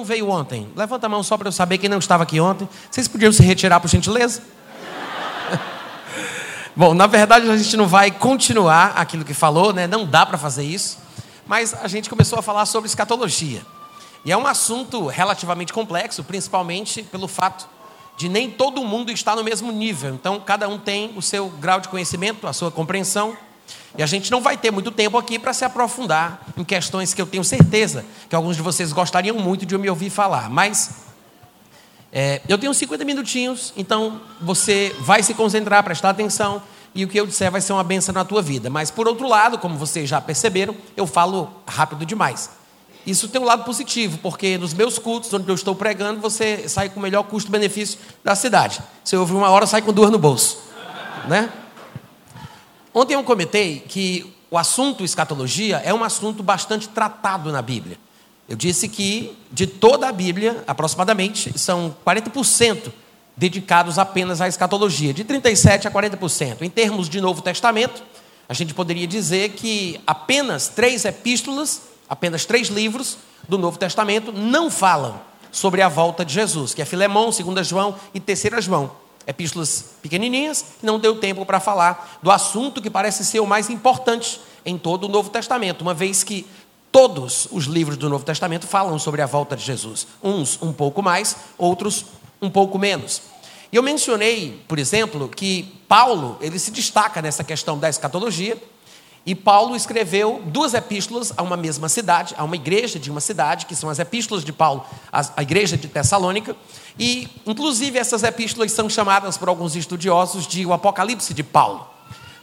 não veio ontem? Levanta a mão só para eu saber quem não estava aqui ontem. Vocês podiam se retirar, por gentileza? Bom, na verdade a gente não vai continuar aquilo que falou, né? Não dá para fazer isso. Mas a gente começou a falar sobre escatologia. E é um assunto relativamente complexo, principalmente pelo fato de nem todo mundo estar no mesmo nível. Então, cada um tem o seu grau de conhecimento, a sua compreensão. E a gente não vai ter muito tempo aqui para se aprofundar em questões que eu tenho certeza que alguns de vocês gostariam muito de me ouvir falar. Mas é, eu tenho 50 minutinhos, então você vai se concentrar, prestar atenção, e o que eu disser vai ser uma benção na tua vida. Mas, por outro lado, como vocês já perceberam, eu falo rápido demais. Isso tem um lado positivo, porque nos meus cultos, onde eu estou pregando, você sai com o melhor custo-benefício da cidade. Eu ouvir uma hora, sai com duas no bolso. Né? Ontem eu comentei que o assunto escatologia é um assunto bastante tratado na Bíblia. Eu disse que de toda a Bíblia, aproximadamente, são 40% dedicados apenas à escatologia, de 37% a 40%. Em termos de Novo Testamento, a gente poderia dizer que apenas três epístolas apenas três livros do Novo Testamento não falam sobre a volta de Jesus, que é Filemão, 2 João e 3 João. Epístolas pequenininhas, não deu tempo para falar do assunto que parece ser o mais importante em todo o Novo Testamento, uma vez que todos os livros do Novo Testamento falam sobre a volta de Jesus. Uns um pouco mais, outros um pouco menos. E eu mencionei, por exemplo, que Paulo, ele se destaca nessa questão da escatologia, e Paulo escreveu duas epístolas a uma mesma cidade, a uma igreja de uma cidade, que são as epístolas de Paulo, a igreja de Tessalônica. E, inclusive, essas epístolas são chamadas por alguns estudiosos de o Apocalipse de Paulo,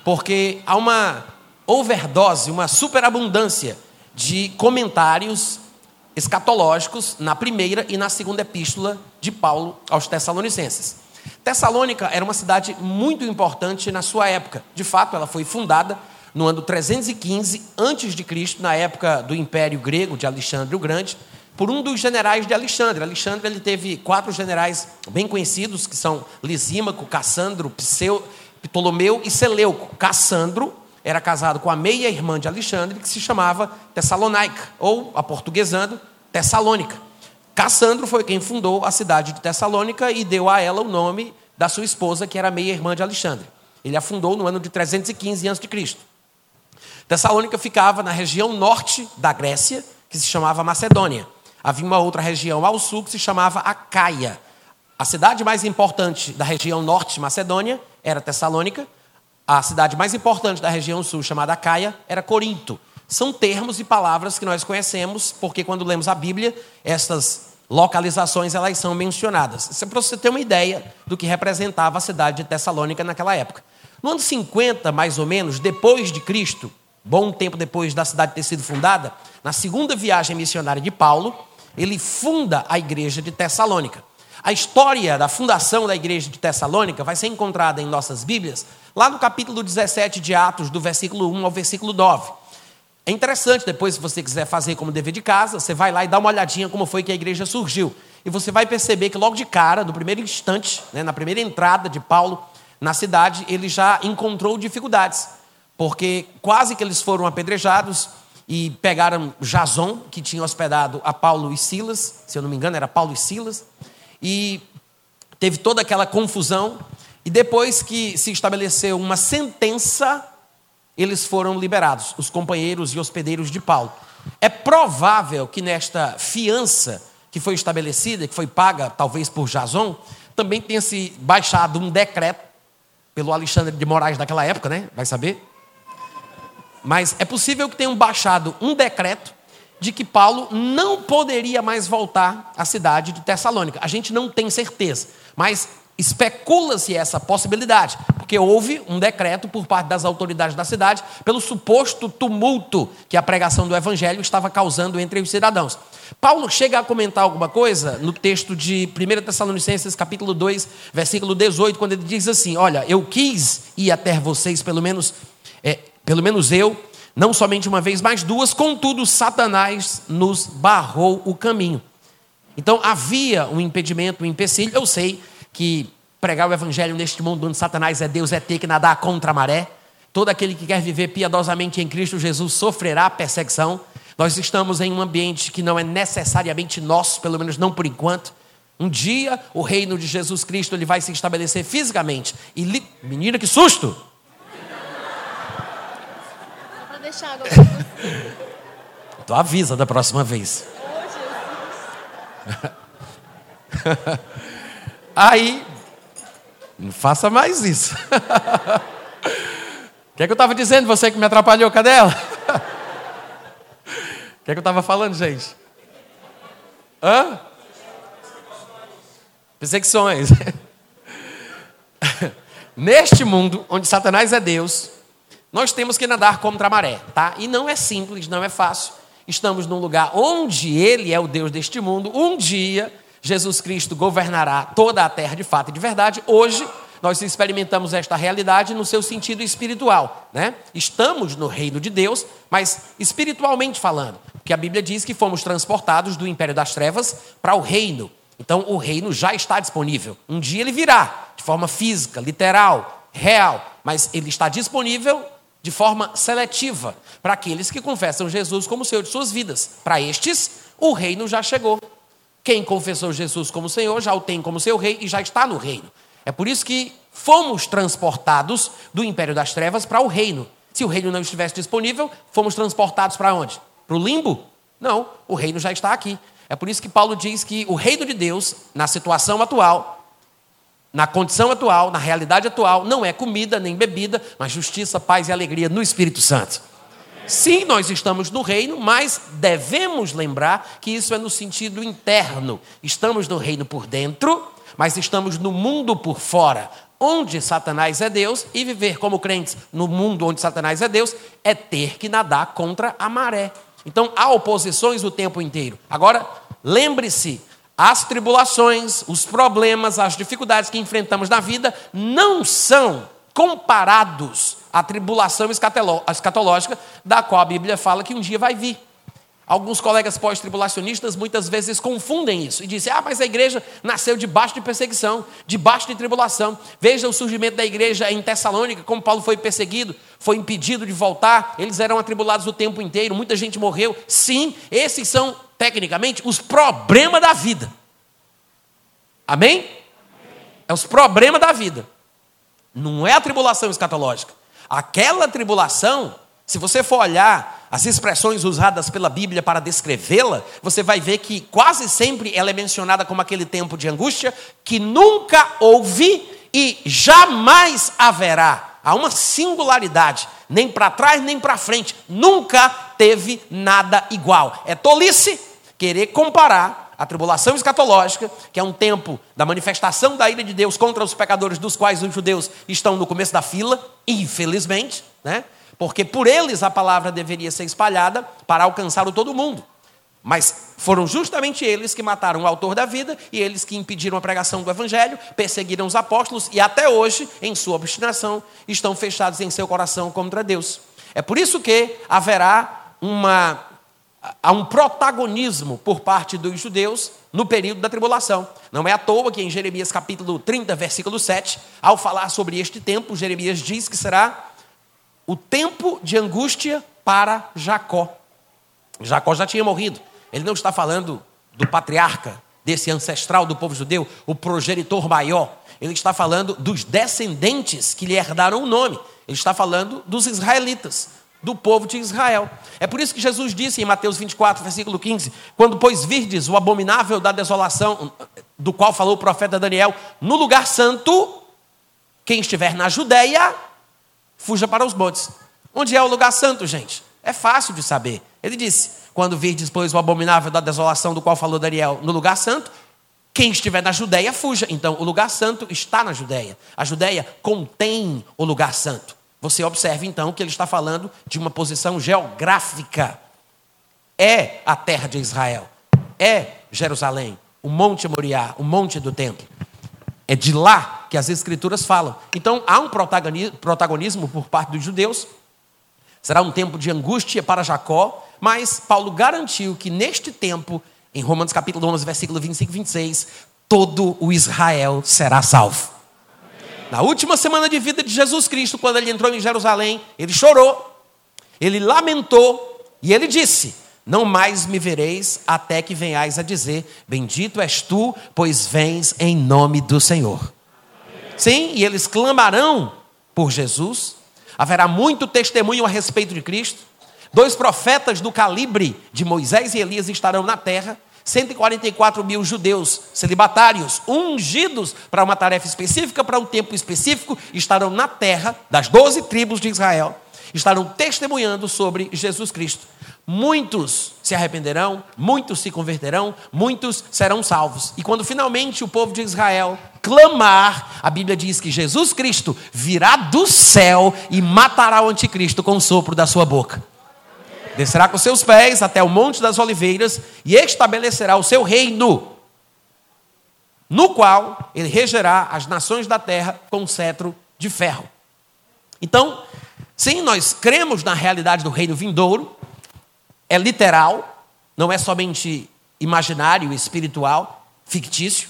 porque há uma overdose, uma superabundância de comentários escatológicos na primeira e na segunda epístola de Paulo aos Tessalonicenses. Tessalônica era uma cidade muito importante na sua época. De fato, ela foi fundada no ano 315 a.C., na época do Império Grego de Alexandre o Grande, por um dos generais de Alexandre. Alexandre ele teve quatro generais bem conhecidos, que são Lisímaco, Cassandro, Pseu, Ptolomeu e Seleuco. Cassandro era casado com a meia-irmã de Alexandre, que se chamava Tessalonaica, ou, aportuguesando, Tessalônica. Cassandro foi quem fundou a cidade de Tessalônica e deu a ela o nome da sua esposa, que era meia-irmã de Alexandre. Ele a fundou no ano de 315 a.C. Tessalônica ficava na região norte da Grécia, que se chamava Macedônia. Havia uma outra região ao sul que se chamava Acaia. A cidade mais importante da região norte de Macedônia era Tessalônica. A cidade mais importante da região sul, chamada Acaia, era Corinto. São termos e palavras que nós conhecemos, porque quando lemos a Bíblia, essas localizações elas são mencionadas. Isso é para você ter uma ideia do que representava a cidade de Tessalônica naquela época. No ano 50, mais ou menos, depois de Cristo, bom tempo depois da cidade ter sido fundada, na segunda viagem missionária de Paulo, ele funda a igreja de Tessalônica. A história da fundação da igreja de Tessalônica vai ser encontrada em nossas Bíblias, lá no capítulo 17 de Atos, do versículo 1 ao versículo 9. É interessante, depois, se você quiser fazer como dever de casa, você vai lá e dá uma olhadinha como foi que a igreja surgiu. E você vai perceber que logo de cara, no primeiro instante, né, na primeira entrada de Paulo na cidade, ele já encontrou dificuldades porque quase que eles foram apedrejados e pegaram Jason, que tinha hospedado a Paulo e Silas, se eu não me engano, era Paulo e Silas, e teve toda aquela confusão. E depois que se estabeleceu uma sentença, eles foram liberados, os companheiros e hospedeiros de Paulo. É provável que nesta fiança que foi estabelecida, que foi paga talvez por Jason, também tenha se baixado um decreto pelo Alexandre de Moraes daquela época, né? Vai saber? Mas é possível que tenham baixado um decreto de que Paulo não poderia mais voltar à cidade de Tessalônica. A gente não tem certeza, mas especula-se essa possibilidade, porque houve um decreto por parte das autoridades da cidade pelo suposto tumulto que a pregação do evangelho estava causando entre os cidadãos. Paulo chega a comentar alguma coisa no texto de 1 Tessalonicenses, capítulo 2, versículo 18, quando ele diz assim: Olha, eu quis ir até vocês, pelo menos pelo menos eu, não somente uma vez, mas duas, contudo, Satanás nos barrou o caminho. Então havia um impedimento, um empecilho. Eu sei que pregar o evangelho neste mundo onde Satanás é Deus é ter que nadar contra a maré. Todo aquele que quer viver piedosamente em Cristo Jesus sofrerá perseguição. Nós estamos em um ambiente que não é necessariamente nosso, pelo menos não por enquanto. Um dia o reino de Jesus Cristo ele vai se estabelecer fisicamente. E li... menina, que susto! Agora. Tu avisa da próxima vez. Aí, não faça mais isso. O que, é que eu estava dizendo? Você que me atrapalhou, cadê ela? O que, é que eu estava falando, gente? Hã? Perseguições. Neste mundo, onde Satanás é Deus, nós temos que nadar contra a maré, tá? E não é simples, não é fácil. Estamos num lugar onde Ele é o Deus deste mundo. Um dia, Jesus Cristo governará toda a terra de fato e de verdade. Hoje, nós experimentamos esta realidade no seu sentido espiritual, né? Estamos no reino de Deus, mas espiritualmente falando, porque a Bíblia diz que fomos transportados do império das trevas para o reino. Então, o reino já está disponível. Um dia ele virá, de forma física, literal, real, mas ele está disponível de forma seletiva para aqueles que confessam Jesus como Senhor de suas vidas. Para estes, o reino já chegou. Quem confessou Jesus como Senhor já o tem como seu rei e já está no reino. É por isso que fomos transportados do império das trevas para o reino. Se o reino não estivesse disponível, fomos transportados para onde? Para o limbo? Não, o reino já está aqui. É por isso que Paulo diz que o reino de Deus, na situação atual, na condição atual, na realidade atual, não é comida nem bebida, mas justiça, paz e alegria no Espírito Santo. Sim, nós estamos no reino, mas devemos lembrar que isso é no sentido interno. Estamos no reino por dentro, mas estamos no mundo por fora, onde Satanás é Deus, e viver como crentes no mundo onde Satanás é Deus é ter que nadar contra a maré. Então há oposições o tempo inteiro. Agora, lembre-se, as tribulações, os problemas, as dificuldades que enfrentamos na vida não são comparados à tribulação escatológica, da qual a Bíblia fala que um dia vai vir. Alguns colegas pós-tribulacionistas muitas vezes confundem isso e dizem: ah, mas a igreja nasceu debaixo de perseguição, debaixo de tribulação. Veja o surgimento da igreja em Tessalônica, como Paulo foi perseguido, foi impedido de voltar, eles eram atribulados o tempo inteiro, muita gente morreu. Sim, esses são, tecnicamente, os problemas da vida. Amém? É os problemas da vida. Não é a tribulação escatológica. Aquela tribulação, se você for olhar as expressões usadas pela Bíblia para descrevê-la, você vai ver que quase sempre ela é mencionada como aquele tempo de angústia que nunca houve e jamais haverá. Há uma singularidade, nem para trás nem para frente, nunca teve nada igual. É tolice querer comparar a tribulação escatológica, que é um tempo da manifestação da ira de Deus contra os pecadores, dos quais os judeus estão no começo da fila, infelizmente, né? Porque por eles a palavra deveria ser espalhada para alcançar o todo mundo. Mas foram justamente eles que mataram o autor da vida e eles que impediram a pregação do evangelho, perseguiram os apóstolos e até hoje, em sua obstinação, estão fechados em seu coração contra Deus. É por isso que haverá uma há um protagonismo por parte dos judeus no período da tribulação. Não é à toa que em Jeremias capítulo 30, versículo 7, ao falar sobre este tempo, Jeremias diz que será o tempo de angústia para Jacó. Jacó já tinha morrido. Ele não está falando do patriarca, desse ancestral do povo judeu, o progenitor maior. Ele está falando dos descendentes que lhe herdaram o nome. Ele está falando dos israelitas, do povo de Israel. É por isso que Jesus disse em Mateus 24, versículo 15: Quando, pois, virdes o abominável da desolação, do qual falou o profeta Daniel, no lugar santo, quem estiver na Judéia, fuja para os montes. Onde é o lugar santo, gente? É fácil de saber. Ele disse: quando vir depois o abominável da desolação do qual falou Daniel no lugar santo, quem estiver na Judéia, fuja. Então, o lugar santo está na Judéia. A Judéia contém o lugar santo. Você observe então que ele está falando de uma posição geográfica. É a terra de Israel. É Jerusalém, o Monte Moriá, o Monte do Templo. É de lá que as Escrituras falam. Então há um protagonismo por parte dos judeus. Será um tempo de angústia para Jacó, mas Paulo garantiu que neste tempo, em Romanos capítulo 11, versículo 25 e 26, todo o Israel será salvo. Na última semana de vida de Jesus Cristo, quando ele entrou em Jerusalém, ele chorou, ele lamentou e ele disse: não mais me vereis até que venhais a dizer: Bendito és tu, pois vens em nome do Senhor. Sim, e eles clamarão por Jesus. Haverá muito testemunho a respeito de Cristo. Dois profetas do calibre de Moisés e Elias estarão na terra. 144 mil judeus celibatários, ungidos para uma tarefa específica, para um tempo específico, estarão na terra das doze tribos de Israel, estarão testemunhando sobre Jesus Cristo. Muitos se arrependerão, muitos se converterão, muitos serão salvos. E quando finalmente o povo de Israel clamar, a Bíblia diz que Jesus Cristo virá do céu e matará o anticristo com o sopro da sua boca. Descerá com seus pés até o Monte das Oliveiras e estabelecerá o seu reino, no qual ele regerá as nações da terra com um cetro de ferro. Então, sim, nós cremos na realidade do reino vindouro, é literal, não é somente imaginário, espiritual, fictício,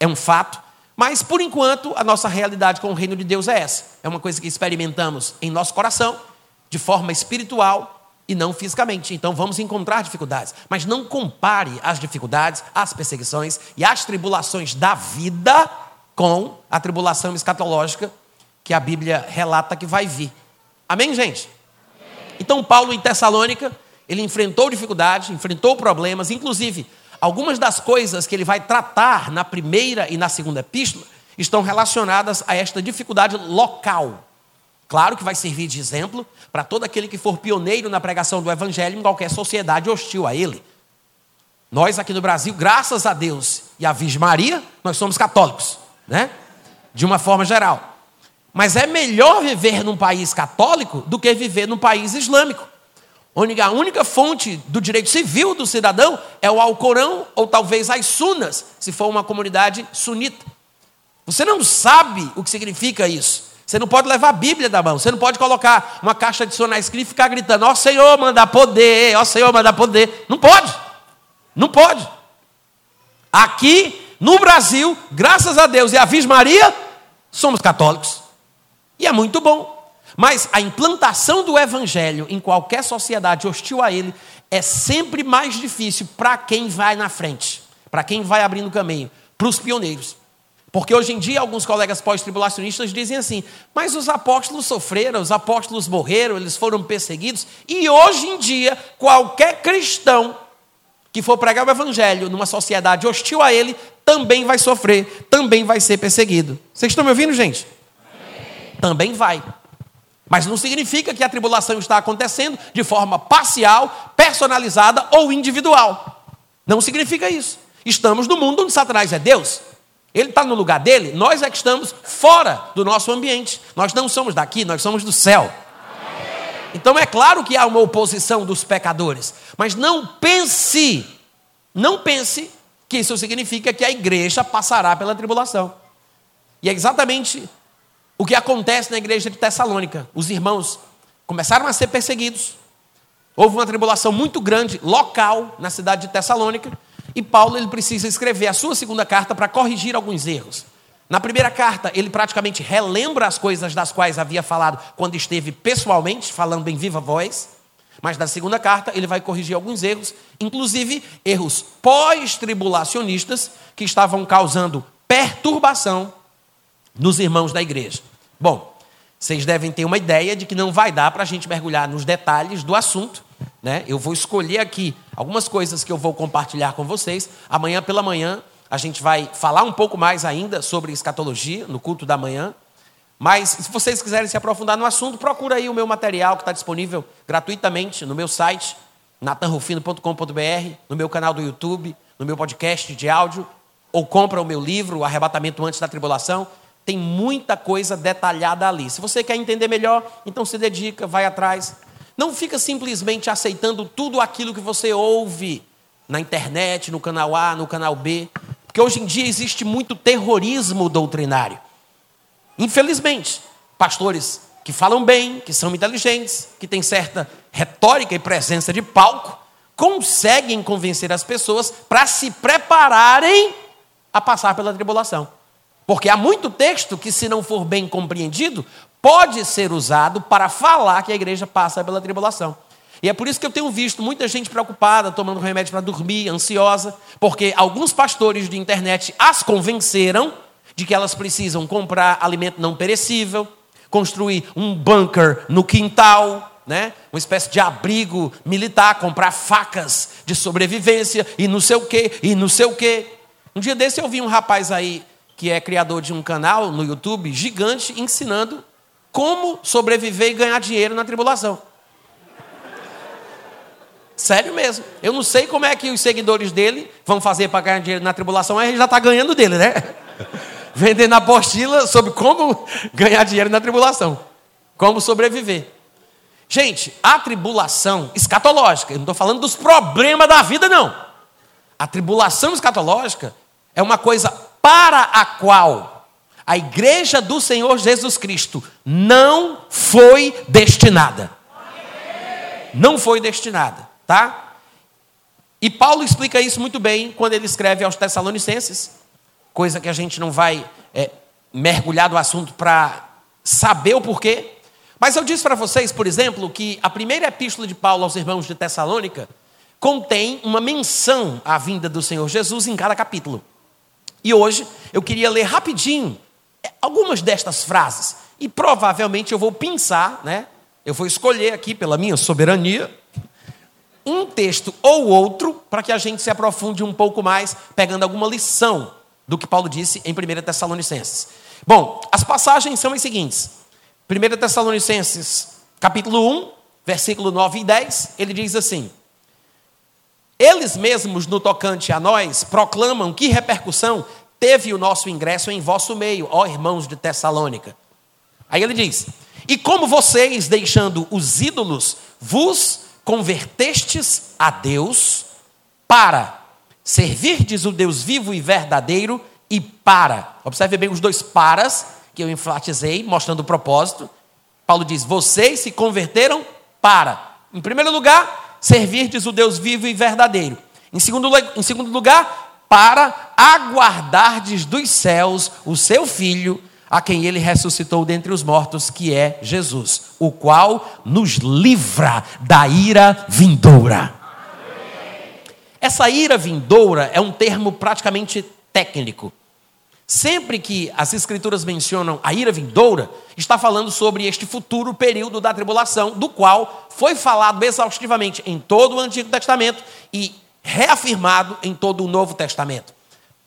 é um fato. Mas, por enquanto, a nossa realidade com o reino de Deus é essa. É uma coisa que experimentamos em nosso coração, de forma espiritual e não fisicamente. Então, vamos encontrar dificuldades. Mas não compare as dificuldades, as perseguições e as tribulações da vida com a tribulação escatológica que a Bíblia relata que vai vir. Amém, gente? Então, Paulo em Tessalônica ele enfrentou dificuldades, enfrentou problemas, inclusive algumas das coisas que ele vai tratar na primeira e na segunda epístola estão relacionadas a esta dificuldade local. Claro que vai servir de exemplo para todo aquele que for pioneiro na pregação do evangelho em qualquer sociedade hostil a ele. Nós aqui no Brasil, graças a Deus e a Virgem Maria, nós somos católicos, né? De uma forma geral. Mas é melhor viver num país católico do que viver num país islâmico onde a única fonte do direito civil do cidadão é o Alcorão ou talvez as Sunas, se for uma comunidade sunita. Você não sabe o que significa isso. Você não pode levar a Bíblia da mão. Você não pode colocar uma caixa de som na escrita e ficar gritando: Ó oh, Senhor, manda poder, ó oh, Senhor, manda poder. Não pode. Não pode. Aqui no Brasil, graças a Deus e a Virgem Maria, somos católicos. E é muito bom. Mas a implantação do evangelho em qualquer sociedade hostil a ele é sempre mais difícil para quem vai na frente, para quem vai abrindo caminho, para os pioneiros. Porque hoje em dia alguns colegas pós-tribulacionistas dizem assim: mas os apóstolos sofreram, os apóstolos morreram, eles foram perseguidos, e hoje em dia qualquer cristão que for pregar o evangelho numa sociedade hostil a ele também vai sofrer, também vai ser perseguido. Vocês estão me ouvindo, gente? Também vai. Mas não significa que a tribulação está acontecendo de forma parcial, personalizada ou individual. Não significa isso. Estamos no mundo onde Satanás é Deus. Ele está no lugar dele, nós é que estamos fora do nosso ambiente. Nós não somos daqui, nós somos do céu. Então é claro que há uma oposição dos pecadores, mas não pense, não pense que isso significa que a igreja passará pela tribulação. E é exatamente o que acontece na igreja de Tessalônica. Os irmãos começaram a ser perseguidos. Houve uma tribulação muito grande, local, na cidade de Tessalônica. E Paulo ele precisa escrever a sua segunda carta para corrigir alguns erros. Na primeira carta, ele praticamente relembra as coisas das quais havia falado quando esteve pessoalmente, falando em viva voz. Mas na segunda carta, ele vai corrigir alguns erros, inclusive erros pós-tribulacionistas que estavam causando perturbação nos irmãos da igreja. Bom, vocês devem ter uma ideia de que não vai dar para a gente mergulhar nos detalhes do assunto. Né? Eu vou escolher aqui algumas coisas que eu vou compartilhar com vocês. Amanhã pela manhã a gente vai falar um pouco mais ainda sobre escatologia no culto da manhã. Mas se vocês quiserem se aprofundar no assunto, procura aí o meu material que está disponível gratuitamente no meu site, natanrufino.com.br, no meu canal do YouTube, no meu podcast de áudio, ou compra o meu livro, Arrebatamento Antes da Tribulação. Tem muita coisa detalhada ali. Se você quer entender melhor, então se dedica, vai atrás. Não fica simplesmente aceitando tudo aquilo que você ouve na internet, no canal A, no canal B, porque hoje em dia existe muito terrorismo doutrinário. Infelizmente, pastores que falam bem, que são inteligentes, que têm certa retórica e presença de palco, conseguem convencer as pessoas para se prepararem a passar pela tribulação. Porque há muito texto que, se não for bem compreendido, pode ser usado para falar que a igreja passa pela tribulação. E é por isso que eu tenho visto muita gente preocupada, tomando remédio para dormir, ansiosa, porque alguns pastores de internet as convenceram de que elas precisam comprar alimento não perecível, construir um bunker no quintal, né? uma espécie de abrigo militar, comprar facas de sobrevivência e não sei o quê, e não sei o quê. Um dia desse eu vi um rapaz aí que é criador de um canal no YouTube gigante ensinando como sobreviver e ganhar dinheiro na tribulação. Sério mesmo. Eu não sei como é que os seguidores dele vão fazer para ganhar dinheiro na tribulação, mas ele já está ganhando dele, né? Vendendo apostila sobre como ganhar dinheiro na tribulação. Como sobreviver. Gente, a tribulação escatológica, eu não estou falando dos problemas da vida, não. A tribulação escatológica é uma coisa para a qual a igreja do Senhor Jesus Cristo não foi destinada. Não foi destinada, tá? E Paulo explica isso muito bem quando ele escreve aos Tessalonicenses, coisa que a gente não vai é, mergulhar no assunto para saber o porquê. Mas eu disse para vocês, por exemplo, que a primeira epístola de Paulo aos irmãos de Tessalônica contém uma menção à vinda do Senhor Jesus em cada capítulo. E hoje eu queria ler rapidinho é, algumas destas frases. E provavelmente eu vou pensar, né? Eu vou escolher aqui, pela minha soberania, um texto ou outro para que a gente se aprofunde um pouco mais, pegando alguma lição do que Paulo disse em 1 Tessalonicenses. Bom, as passagens são as seguintes. 1 Tessalonicenses, capítulo 1, versículo 9 e 10, ele diz assim: Eles mesmos, no tocante a nós, proclamam que repercussão teve o nosso ingresso em vosso meio, ó irmãos de Tessalônica. Aí ele diz: E como vocês, deixando os ídolos, vos convertestes a Deus para servirdes o Deus vivo e verdadeiro e para. Observe bem os dois paras que eu enfatizei, mostrando o propósito. Paulo diz: Vocês se converteram para, em primeiro lugar, servirdes o Deus vivo e verdadeiro. Em segundo, em segundo lugar, para aguardardes dos céus o seu filho, a quem ele ressuscitou dentre os mortos, que é Jesus, o qual nos livra da ira vindoura. Essa ira vindoura é um termo praticamente técnico. Sempre que as Escrituras mencionam a ira vindoura, está falando sobre este futuro período da tribulação, do qual foi falado exaustivamente em todo o Antigo Testamento e reafirmado em todo o Novo Testamento.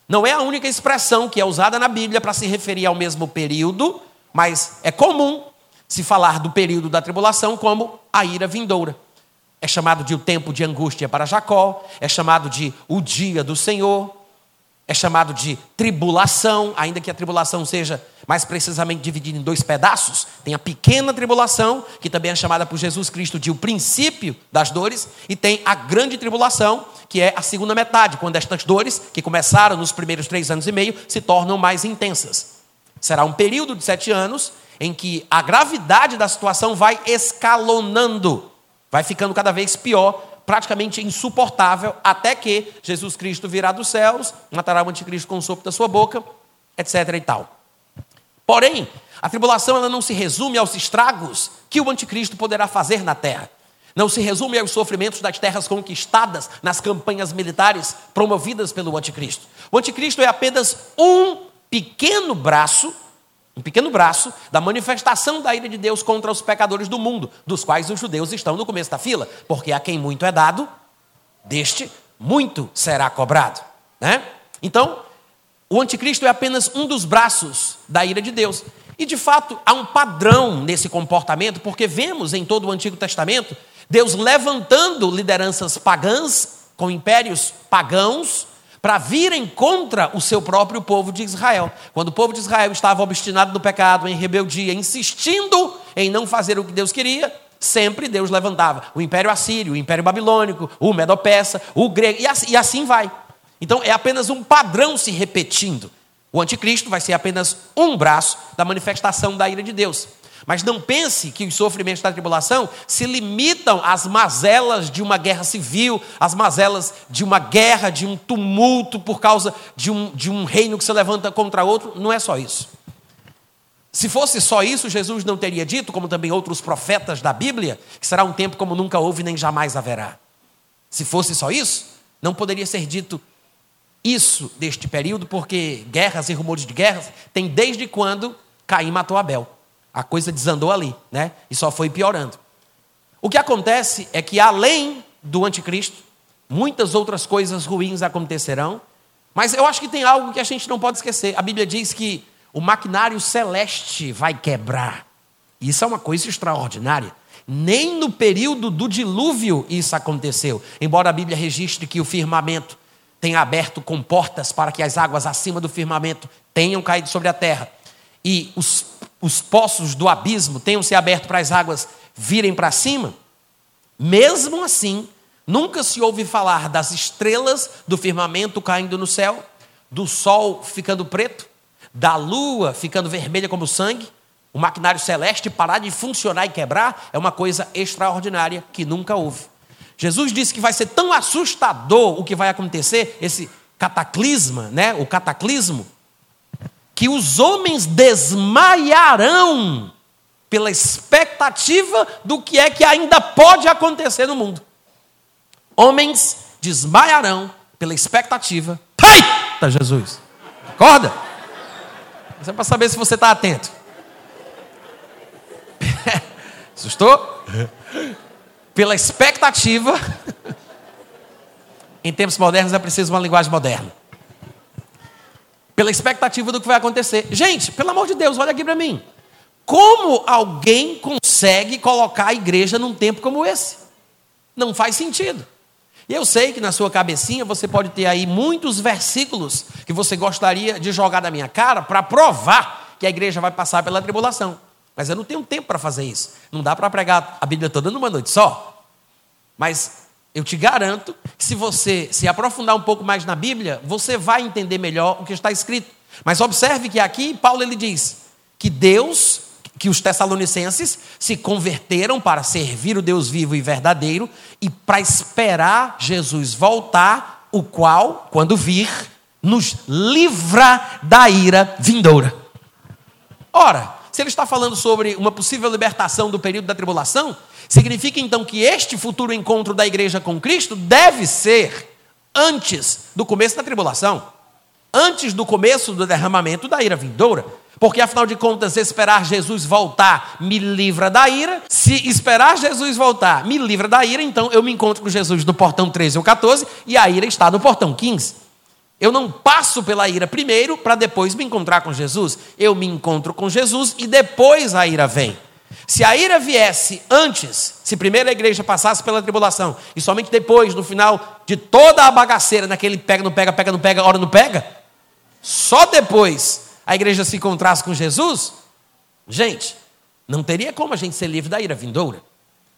Não é a única expressão que é usada na Bíblia para se referir ao mesmo período, mas é comum se falar do período da tribulação como a ira vindoura. É chamado de o tempo de angústia para Jacó, é chamado de o dia do Senhor, é chamado de tribulação, ainda que a tribulação seja mais precisamente dividida em dois pedaços. Tem a pequena tribulação, que também é chamada por Jesus Cristo de o princípio das dores, e tem a grande tribulação, que é a segunda metade, quando estas dores, que começaram nos primeiros três anos e meio, se tornam mais intensas. Será um período de sete anos em que a gravidade da situação vai escalonando, vai ficando cada vez pior, praticamente insuportável, até que Jesus Cristo virá dos céus, matará o anticristo com o sopro da sua boca, etc. e tal. Porém, a tribulação ela não se resume aos estragos que o anticristo poderá fazer na terra. Não se resume aos sofrimentos das terras conquistadas nas campanhas militares promovidas pelo anticristo. O anticristo é apenas um pequeno braço um pequeno braço da manifestação da ira de Deus contra os pecadores do mundo, dos quais os judeus estão no começo da fila, porque a quem muito é dado, deste muito será cobrado. Né? Então, o anticristo é apenas um dos braços da ira de Deus. E de fato, há um padrão nesse comportamento, porque vemos em todo o Antigo Testamento Deus levantando lideranças pagãs, com impérios pagãos, para virem contra o seu próprio povo de Israel. Quando o povo de Israel estava obstinado no pecado, em rebeldia, insistindo em não fazer o que Deus queria, sempre Deus levantava o Império Assírio, o Império Babilônico, o Medo-Persa, o grego, e assim, e assim vai. Então é apenas um padrão se repetindo. O anticristo vai ser apenas um braço da manifestação da ira de Deus. Mas não pense que os sofrimentos da tribulação se limitam às mazelas de uma guerra civil, às mazelas de uma guerra, de um tumulto por causa de um, de um reino que se levanta contra outro. Não é só isso. Se fosse só isso, Jesus não teria dito, como também outros profetas da Bíblia, que será um tempo como nunca houve nem jamais haverá. Se fosse só isso, não poderia ser dito isso deste período, porque guerras e rumores de guerras tem desde quando Caim matou Abel. A coisa desandou ali, né? E só foi piorando. O que acontece é que além do anticristo, muitas outras coisas ruins acontecerão, mas eu acho que tem algo que a gente não pode esquecer. A Bíblia diz que o maquinário celeste vai quebrar. Isso é uma coisa extraordinária. Nem no período do dilúvio isso aconteceu, embora a Bíblia registre que o firmamento tenha aberto com portas para que as águas acima do firmamento tenham caído sobre a terra e os, os poços do abismo tenham se aberto para as águas virem para cima, mesmo assim, nunca se ouve falar das estrelas do firmamento caindo no céu, do sol ficando preto, da lua ficando vermelha como sangue, o maquinário celeste parar de funcionar e quebrar é uma coisa extraordinária que nunca houve. Jesus disse que vai ser tão assustador o que vai acontecer, esse cataclisma, né? O cataclismo, que os homens desmaiarão pela expectativa do que é que ainda pode acontecer no mundo. Homens desmaiarão pela expectativa. Eita, Jesus! Acorda! Isso é para saber se você está atento. Assustou? Pela expectativa. em tempos modernos é preciso uma linguagem moderna. Pela expectativa do que vai acontecer. Gente, pelo amor de Deus, olha aqui para mim. Como alguém consegue colocar a igreja num tempo como esse? Não faz sentido. E eu sei que na sua cabecinha você pode ter aí muitos versículos que você gostaria de jogar na minha cara para provar que a igreja vai passar pela tribulação. Mas eu não tenho tempo para fazer isso. Não dá para pregar a Bíblia toda numa noite só. Mas eu te garanto que se você se aprofundar um pouco mais na Bíblia, você vai entender melhor o que está escrito. Mas observe que aqui Paulo ele diz que Deus que os tessalonicenses se converteram para servir o Deus vivo e verdadeiro e para esperar Jesus voltar, o qual, quando vir, nos livra da ira vindoura. Ora, se ele está falando sobre uma possível libertação do período da tribulação, significa então que este futuro encontro da igreja com Cristo deve ser antes do começo da tribulação, antes do começo do derramamento da ira vindoura. Porque afinal de contas, esperar Jesus voltar me livra da ira. Se esperar Jesus voltar me livra da ira, então eu me encontro com Jesus no portão 13 ou 14 e a ira está no portão 15. Eu não passo pela ira primeiro para depois me encontrar com Jesus. Eu me encontro com Jesus e depois a ira vem. Se a ira viesse antes, se primeiro a igreja passasse pela tribulação e somente depois, no final de toda a bagaceira, naquele pega, não pega, pega, não pega, hora não pega, só depois a igreja se encontrasse com Jesus, gente, não teria como a gente ser livre da ira vindoura.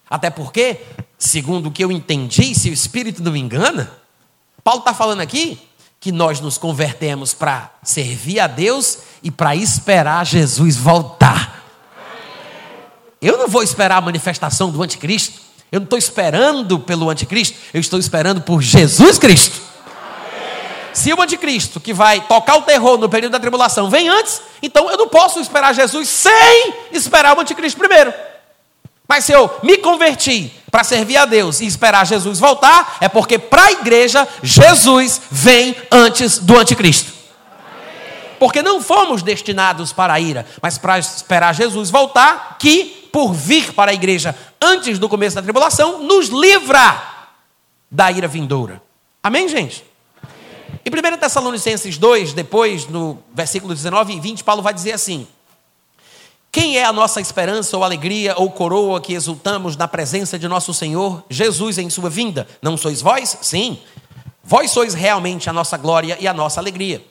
Até porque, segundo o que eu entendi, se o Espírito não me engana, Paulo está falando aqui que nós nos convertemos para servir a Deus e para esperar Jesus voltar. Eu não vou esperar a manifestação do anticristo. Eu não estou esperando pelo anticristo, eu estou esperando por Jesus Cristo. Se o anticristo, que vai tocar o terror no período da tribulação, vem antes, então eu não posso esperar Jesus sem esperar o anticristo primeiro. Mas se eu me converti para servir a Deus e esperar Jesus voltar, é porque para a igreja Jesus vem antes do anticristo. Porque não fomos destinados para a ira, mas para esperar Jesus voltar, que por vir para a igreja antes do começo da tribulação, nos livra da ira vindoura. Amém, gente? Em 1 Tessalonicenses 2, depois, no versículo 19 e 20, Paulo vai dizer assim: Quem é a nossa esperança ou alegria ou coroa que exultamos na presença de nosso Senhor Jesus em sua vinda? Não sois vós? Sim. Vós sois realmente a nossa glória e a nossa alegria.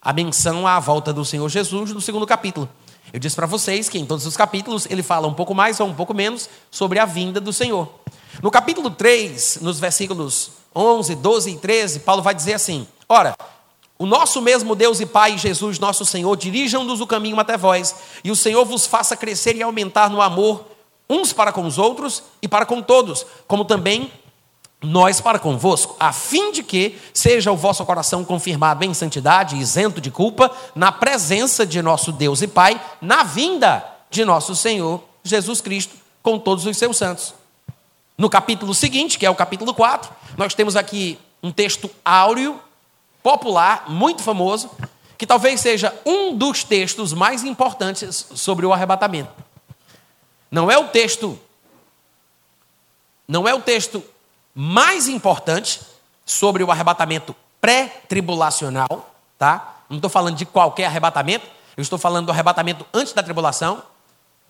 A menção à volta do Senhor Jesus no segundo capítulo. Eu disse para vocês que em todos os capítulos ele fala um pouco mais ou um pouco menos sobre a vinda do Senhor. No capítulo 3, nos versículos 11, 12 e 13, Paulo vai dizer assim: Ora, o nosso mesmo Deus e Pai, Jesus, nosso Senhor, dirijam-nos o caminho até vós, e o Senhor vos faça crescer e aumentar no amor uns para com os outros e para com todos, como também nós para convosco, a fim de que seja o vosso coração confirmado em santidade, isento de culpa, na presença de nosso Deus e Pai, na vinda de nosso Senhor Jesus Cristo, com todos os seus santos. No capítulo seguinte, que é o capítulo 4, nós temos aqui um texto áureo, popular, muito famoso, que talvez seja um dos textos mais importantes sobre o arrebatamento. Não é o texto não é o texto mais importante sobre o arrebatamento pré-tribulacional, tá? Não estou falando de qualquer arrebatamento, eu estou falando do arrebatamento antes da tribulação,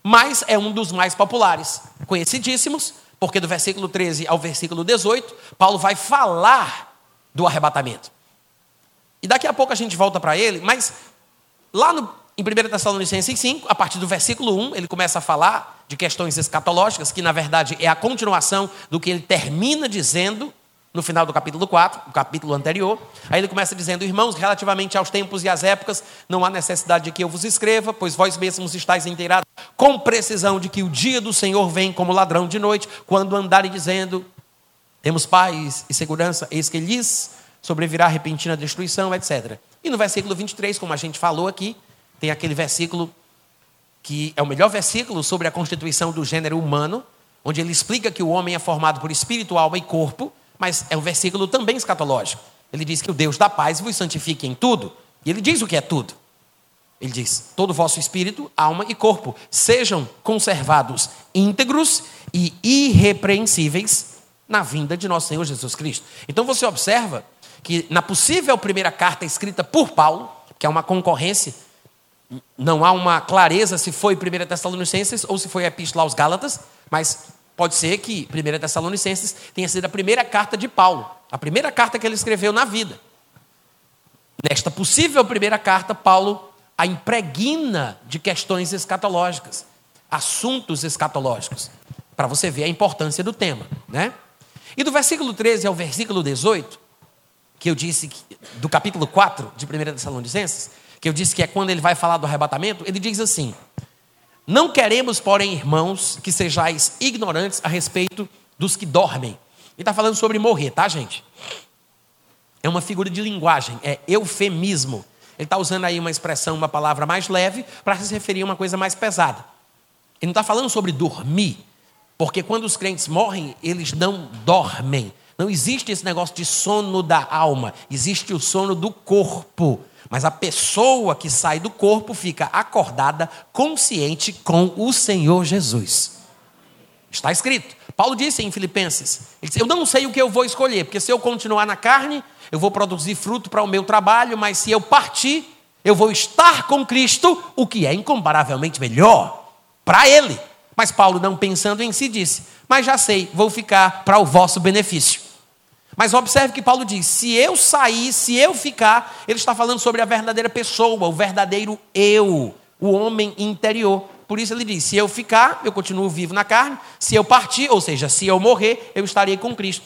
mas é um dos mais populares, conhecidíssimos, porque do versículo 13 ao versículo 18, Paulo vai falar do arrebatamento. E daqui a pouco a gente volta para ele, mas lá no, em 1 Tessalonicenses 5, a partir do versículo 1, ele começa a falar de questões escatológicas, que na verdade é a continuação do que ele termina dizendo no final do capítulo 4, o capítulo anterior. Aí ele começa dizendo: Irmãos, relativamente aos tempos e às épocas, não há necessidade de que eu vos escreva, pois vós mesmos estáis inteirados com precisão de que o dia do Senhor vem como ladrão de noite, quando andarem dizendo: Temos paz e segurança, eis que lhes sobrevirá repentina destruição, etc. E no versículo 23, como a gente falou aqui, tem aquele versículo que é o melhor versículo sobre a constituição do gênero humano, onde ele explica que o homem é formado por espírito, alma e corpo, mas é um versículo também escatológico. Ele diz que o Deus da paz vos santifique em tudo, e ele diz o que é tudo. Ele diz: todo vosso espírito, alma e corpo sejam conservados íntegros e irrepreensíveis na vinda de nosso Senhor Jesus Cristo. Então você observa que na possível primeira carta escrita por Paulo, que é uma concorrência, não há uma clareza se foi 1 Tessalonicenses ou se foi a Epístola aos Gálatas, mas pode ser que 1 Tessalonicenses tenha sido a primeira carta de Paulo, a primeira carta que ele escreveu na vida. Nesta possível primeira carta, Paulo a impregna de questões escatológicas, assuntos escatológicos, para você ver a importância do tema, né? E do versículo 13 ao versículo 18, que eu disse, que, do capítulo 4 de 1 Tessalonicenses, que eu disse que é quando ele vai falar do arrebatamento, ele diz assim: Não queremos, porém, irmãos, que sejais ignorantes a respeito dos que dormem. Ele está falando sobre morrer, tá, gente? É uma figura de linguagem, é eufemismo. Ele está usando aí uma expressão, uma palavra mais leve, para se referir a uma coisa mais pesada. Ele não está falando sobre dormir, porque quando os crentes morrem, eles não dormem. Não existe esse negócio de sono da alma, existe o sono do corpo. Mas a pessoa que sai do corpo fica acordada, consciente com o Senhor Jesus. Está escrito. Paulo disse em Filipenses: disse, Eu não sei o que eu vou escolher, porque se eu continuar na carne, eu vou produzir fruto para o meu trabalho, mas se eu partir, eu vou estar com Cristo, o que é incomparavelmente melhor para Ele. Mas Paulo, não pensando em si, disse: Mas já sei, vou ficar para o vosso benefício. Mas observe que Paulo diz: se eu sair, se eu ficar, ele está falando sobre a verdadeira pessoa, o verdadeiro eu, o homem interior. Por isso ele diz: se eu ficar, eu continuo vivo na carne, se eu partir, ou seja, se eu morrer, eu estarei com Cristo.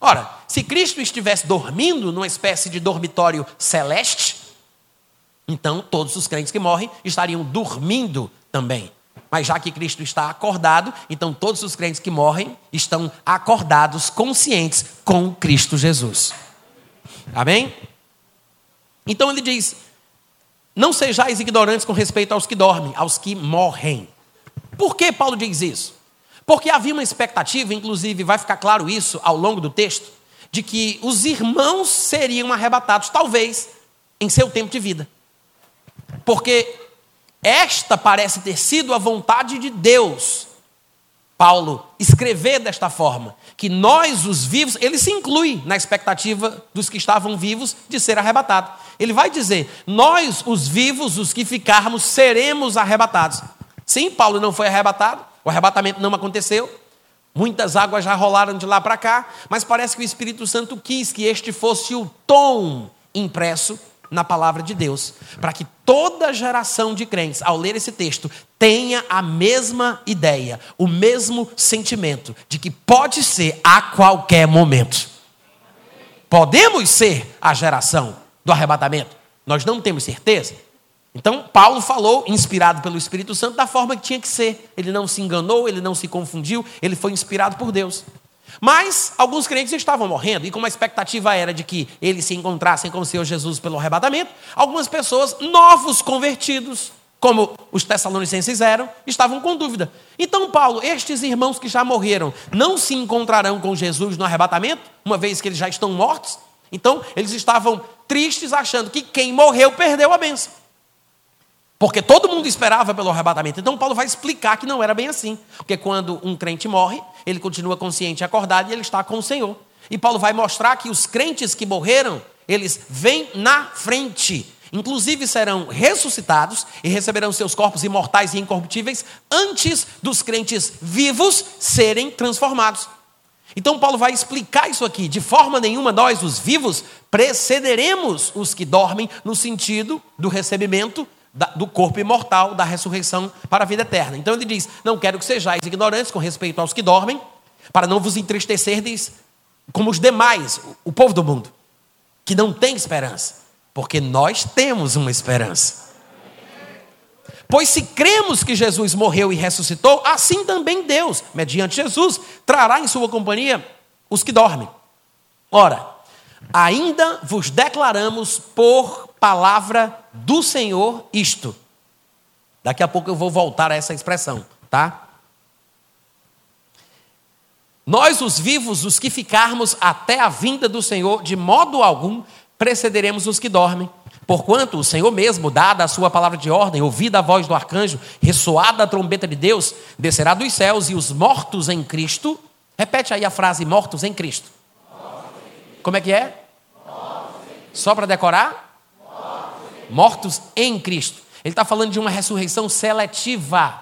Ora, se Cristo estivesse dormindo numa espécie de dormitório celeste, então todos os crentes que morrem estariam dormindo também. Mas já que Cristo está acordado, então todos os crentes que morrem estão acordados, conscientes com Cristo Jesus. Amém? Então ele diz: Não sejais ignorantes com respeito aos que dormem, aos que morrem. Por que Paulo diz isso? Porque havia uma expectativa, inclusive vai ficar claro isso ao longo do texto, de que os irmãos seriam arrebatados, talvez, em seu tempo de vida. Porque esta parece ter sido a vontade de Deus. Paulo escrever desta forma, que nós, os vivos, ele se inclui na expectativa dos que estavam vivos de ser arrebatado. Ele vai dizer: Nós, os vivos, os que ficarmos, seremos arrebatados. Sim, Paulo não foi arrebatado, o arrebatamento não aconteceu, muitas águas já rolaram de lá para cá, mas parece que o Espírito Santo quis que este fosse o tom impresso na palavra de Deus, para que toda geração de crentes, ao ler esse texto, tenha a mesma ideia, o mesmo sentimento de que pode ser a qualquer momento. Podemos ser a geração do arrebatamento? Nós não temos certeza. Então, Paulo falou, inspirado pelo Espírito Santo, da forma que tinha que ser. Ele não se enganou, ele não se confundiu, ele foi inspirado por Deus. Mas alguns crentes estavam morrendo, e como a expectativa era de que eles se encontrassem com o Senhor Jesus pelo arrebatamento, algumas pessoas, novos convertidos, como os tessalonicenses eram, estavam com dúvida. Então, Paulo, estes irmãos que já morreram, não se encontrarão com Jesus no arrebatamento, uma vez que eles já estão mortos? Então, eles estavam tristes, achando que quem morreu perdeu a bênção. Porque todo mundo esperava pelo arrebatamento. Então, Paulo vai explicar que não era bem assim. Porque quando um crente morre, ele continua consciente e acordado e ele está com o Senhor. E Paulo vai mostrar que os crentes que morreram, eles vêm na frente. Inclusive serão ressuscitados e receberão seus corpos imortais e incorruptíveis antes dos crentes vivos serem transformados. Então, Paulo vai explicar isso aqui. De forma nenhuma, nós, os vivos, precederemos os que dormem, no sentido do recebimento do corpo imortal, da ressurreição para a vida eterna. Então, ele diz: Não quero que sejais ignorantes com respeito aos que dormem, para não vos entristecerdes como os demais, o povo do mundo, que não tem esperança, porque nós temos uma esperança. Pois se cremos que Jesus morreu e ressuscitou, assim também Deus, mediante Jesus, trará em sua companhia os que dormem. Ora, ainda vos declaramos por palavra do Senhor isto. Daqui a pouco eu vou voltar a essa expressão, tá? Nós, os vivos, os que ficarmos até a vinda do Senhor, de modo algum precederemos os que dormem. Porquanto o Senhor mesmo, dada a sua palavra de ordem, ouvida a voz do arcanjo, ressoada a trombeta de Deus, descerá dos céus e os mortos em Cristo. Repete aí a frase: mortos em Cristo. Como é que é? Só para decorar? Mortos em Cristo. Ele está falando de uma ressurreição seletiva.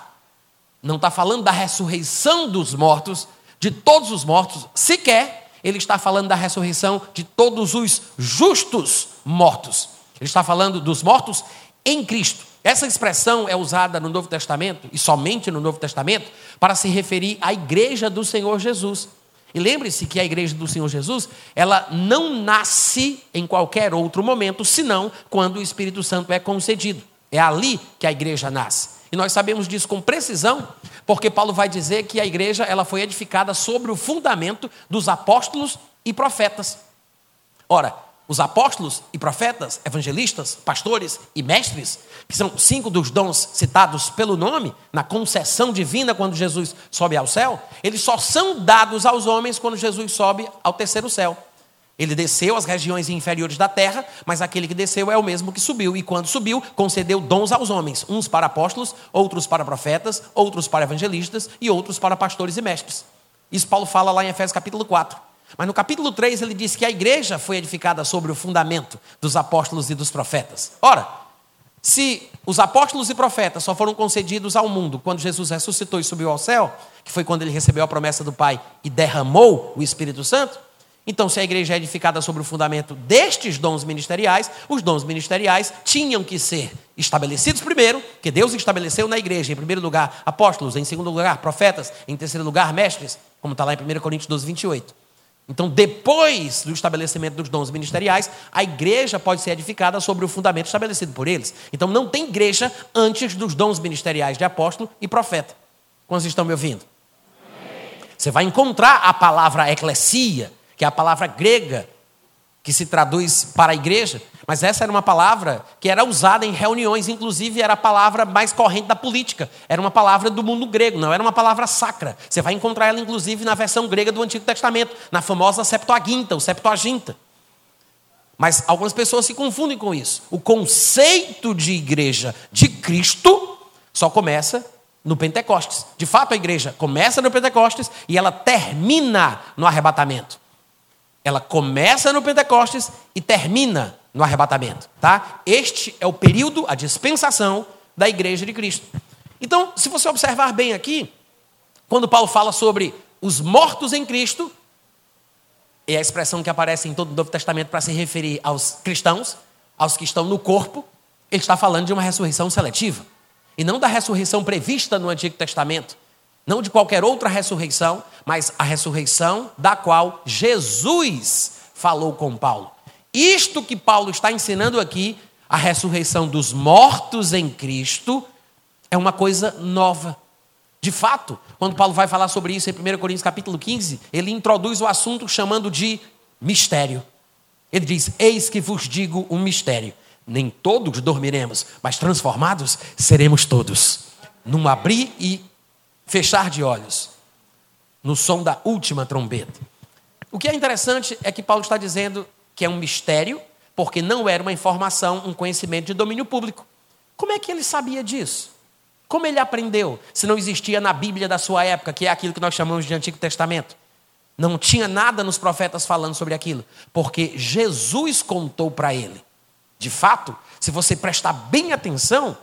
Não está falando da ressurreição dos mortos, de todos os mortos, sequer ele está falando da ressurreição de todos os justos mortos. Ele está falando dos mortos em Cristo. Essa expressão é usada no Novo Testamento, e somente no Novo Testamento, para se referir à igreja do Senhor Jesus. E lembre-se que a igreja do Senhor Jesus, ela não nasce em qualquer outro momento, senão quando o Espírito Santo é concedido. É ali que a igreja nasce. E nós sabemos disso com precisão, porque Paulo vai dizer que a igreja ela foi edificada sobre o fundamento dos apóstolos e profetas. Ora, os apóstolos e profetas, evangelistas, pastores e mestres, que são cinco dos dons citados pelo nome, na concessão divina quando Jesus sobe ao céu, eles só são dados aos homens quando Jesus sobe ao terceiro céu. Ele desceu às regiões inferiores da terra, mas aquele que desceu é o mesmo que subiu, e quando subiu, concedeu dons aos homens, uns para apóstolos, outros para profetas, outros para evangelistas e outros para pastores e mestres. Isso Paulo fala lá em Efésios capítulo 4. Mas no capítulo 3 ele diz que a igreja foi edificada sobre o fundamento dos apóstolos e dos profetas. Ora, se os apóstolos e profetas só foram concedidos ao mundo quando Jesus ressuscitou e subiu ao céu, que foi quando ele recebeu a promessa do Pai e derramou o Espírito Santo, então, se a igreja é edificada sobre o fundamento destes dons ministeriais, os dons ministeriais tinham que ser estabelecidos primeiro, que Deus estabeleceu na igreja, em primeiro lugar, apóstolos, em segundo lugar, profetas, em terceiro lugar, mestres, como está lá em 1 Coríntios 12, 28. Então, depois do estabelecimento dos dons ministeriais, a igreja pode ser edificada sobre o fundamento estabelecido por eles. Então, não tem igreja antes dos dons ministeriais de apóstolo e profeta. Quantos estão me ouvindo? Você vai encontrar a palavra eclesia, que é a palavra grega que se traduz para a igreja, mas essa era uma palavra que era usada em reuniões, inclusive era a palavra mais corrente da política. Era uma palavra do mundo grego, não era uma palavra sacra. Você vai encontrar ela, inclusive, na versão grega do Antigo Testamento, na famosa Septuaginta, o Septuaginta. Mas algumas pessoas se confundem com isso. O conceito de igreja de Cristo só começa no Pentecostes. De fato, a igreja começa no Pentecostes e ela termina no arrebatamento. Ela começa no Pentecostes e termina no arrebatamento, tá? Este é o período, a dispensação da igreja de Cristo. Então, se você observar bem aqui, quando Paulo fala sobre os mortos em Cristo, é a expressão que aparece em todo o Novo Testamento para se referir aos cristãos, aos que estão no corpo, ele está falando de uma ressurreição seletiva, e não da ressurreição prevista no Antigo Testamento, não de qualquer outra ressurreição, mas a ressurreição da qual Jesus falou com Paulo. Isto que Paulo está ensinando aqui, a ressurreição dos mortos em Cristo, é uma coisa nova. De fato, quando Paulo vai falar sobre isso em 1 Coríntios capítulo 15, ele introduz o assunto chamando de mistério. Ele diz: Eis que vos digo um mistério. Nem todos dormiremos, mas transformados seremos todos. Num abrir e fechar de olhos, no som da última trombeta. O que é interessante é que Paulo está dizendo que é um mistério, porque não era uma informação, um conhecimento de domínio público. Como é que ele sabia disso? Como ele aprendeu, se não existia na Bíblia da sua época, que é aquilo que nós chamamos de Antigo Testamento? Não tinha nada nos profetas falando sobre aquilo, porque Jesus contou para ele. De fato, se você prestar bem atenção,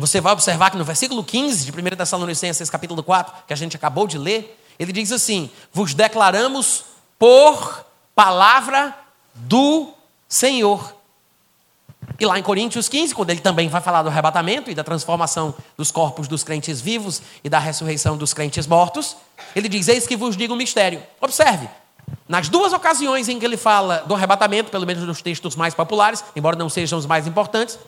você vai observar que no versículo 15 de 1 Tessalonicenses, capítulo 4, que a gente acabou de ler, ele diz assim: Vos declaramos por palavra do Senhor. E lá em Coríntios 15, quando ele também vai falar do arrebatamento e da transformação dos corpos dos crentes vivos e da ressurreição dos crentes mortos, ele diz: Eis que vos digo um mistério. Observe, nas duas ocasiões em que ele fala do arrebatamento, pelo menos nos textos mais populares, embora não sejam os mais importantes,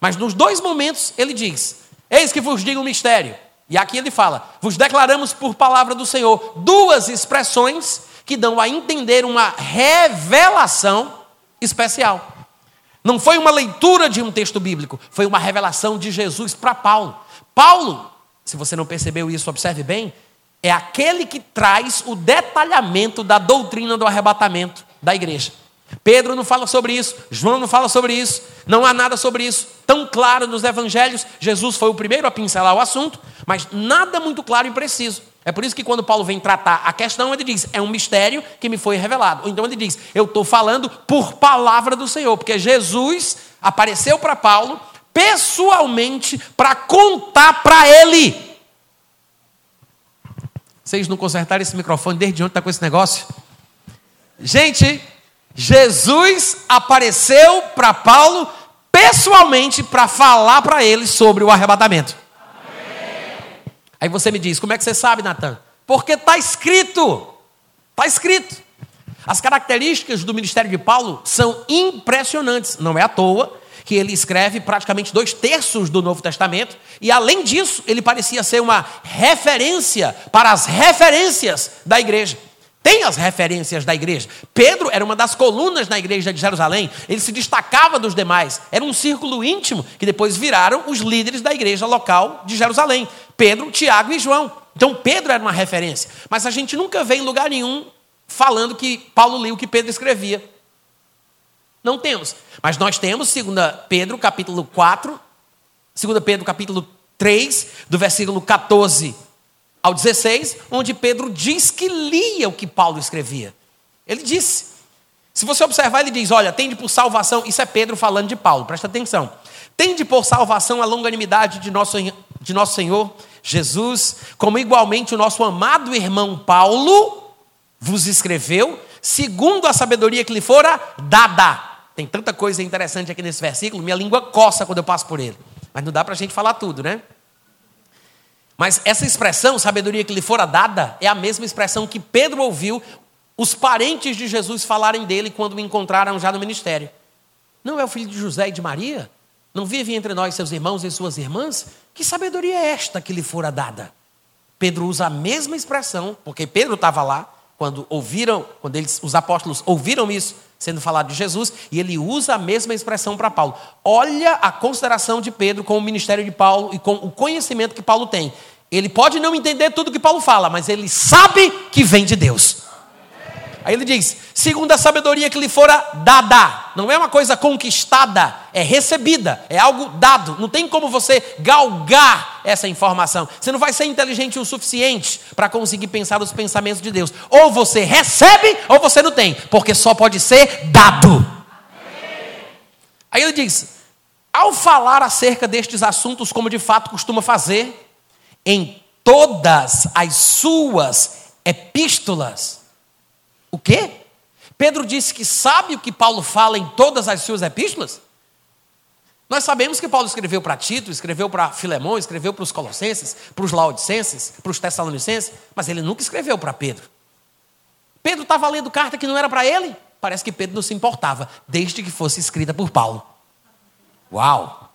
mas nos dois momentos ele diz: Eis que vos digo um mistério. E aqui ele fala: Vos declaramos por palavra do Senhor duas expressões que dão a entender uma revelação especial. Não foi uma leitura de um texto bíblico, foi uma revelação de Jesus para Paulo. Paulo, se você não percebeu isso, observe bem, é aquele que traz o detalhamento da doutrina do arrebatamento da igreja. Pedro não fala sobre isso, João não fala sobre isso, não há nada sobre isso tão claro nos evangelhos. Jesus foi o primeiro a pincelar o assunto, mas nada muito claro e preciso. É por isso que quando Paulo vem tratar a questão, ele diz: é um mistério que me foi revelado. Ou então ele diz: eu estou falando por palavra do Senhor, porque Jesus apareceu para Paulo pessoalmente para contar para ele. Vocês não consertaram esse microfone desde onde está com esse negócio? Gente, Jesus apareceu para Paulo pessoalmente para falar para ele sobre o arrebatamento. Aí você me diz, como é que você sabe, Natan? Porque está escrito. Está escrito. As características do ministério de Paulo são impressionantes. Não é à toa que ele escreve praticamente dois terços do Novo Testamento, e além disso, ele parecia ser uma referência para as referências da igreja. Tem as referências da igreja. Pedro era uma das colunas na igreja de Jerusalém, ele se destacava dos demais, era um círculo íntimo que depois viraram os líderes da igreja local de Jerusalém. Pedro, Tiago e João. Então Pedro era uma referência, mas a gente nunca vê em lugar nenhum falando que Paulo lia o que Pedro escrevia. Não temos. Mas nós temos 2 Pedro capítulo 4, 2 Pedro capítulo 3, do versículo 14 ao 16, onde Pedro diz que lia o que Paulo escrevia. Ele disse. Se você observar, ele diz: Olha, tende por salvação. Isso é Pedro falando de Paulo, presta atenção. Tende por salvação a longanimidade de nosso, de nosso Senhor Jesus, como igualmente o nosso amado irmão Paulo vos escreveu, segundo a sabedoria que lhe fora dada. Tem tanta coisa interessante aqui nesse versículo, minha língua coça quando eu passo por ele. Mas não dá para a gente falar tudo, né? Mas essa expressão, sabedoria que lhe fora dada, é a mesma expressão que Pedro ouviu os parentes de Jesus falarem dele quando o encontraram já no ministério. Não é o filho de José e de Maria? Não vive entre nós seus irmãos e suas irmãs? Que sabedoria é esta que lhe fora dada? Pedro usa a mesma expressão, porque Pedro estava lá quando ouviram, quando eles, os apóstolos ouviram isso sendo falado de Jesus, e ele usa a mesma expressão para Paulo. Olha a consideração de Pedro com o ministério de Paulo e com o conhecimento que Paulo tem. Ele pode não entender tudo que Paulo fala, mas ele sabe que vem de Deus. Aí ele diz: segundo a sabedoria que lhe fora dada, não é uma coisa conquistada, é recebida, é algo dado. Não tem como você galgar essa informação. Você não vai ser inteligente o suficiente para conseguir pensar os pensamentos de Deus. Ou você recebe, ou você não tem, porque só pode ser dado. Aí ele diz: ao falar acerca destes assuntos, como de fato costuma fazer, em todas as suas epístolas, o quê? Pedro disse que sabe o que Paulo fala em todas as suas epístolas? Nós sabemos que Paulo escreveu para Tito, escreveu para Filemão, escreveu para os Colossenses, para os Laodicenses, para os Tessalonicenses, mas ele nunca escreveu para Pedro. Pedro estava lendo carta que não era para ele? Parece que Pedro não se importava, desde que fosse escrita por Paulo. Uau!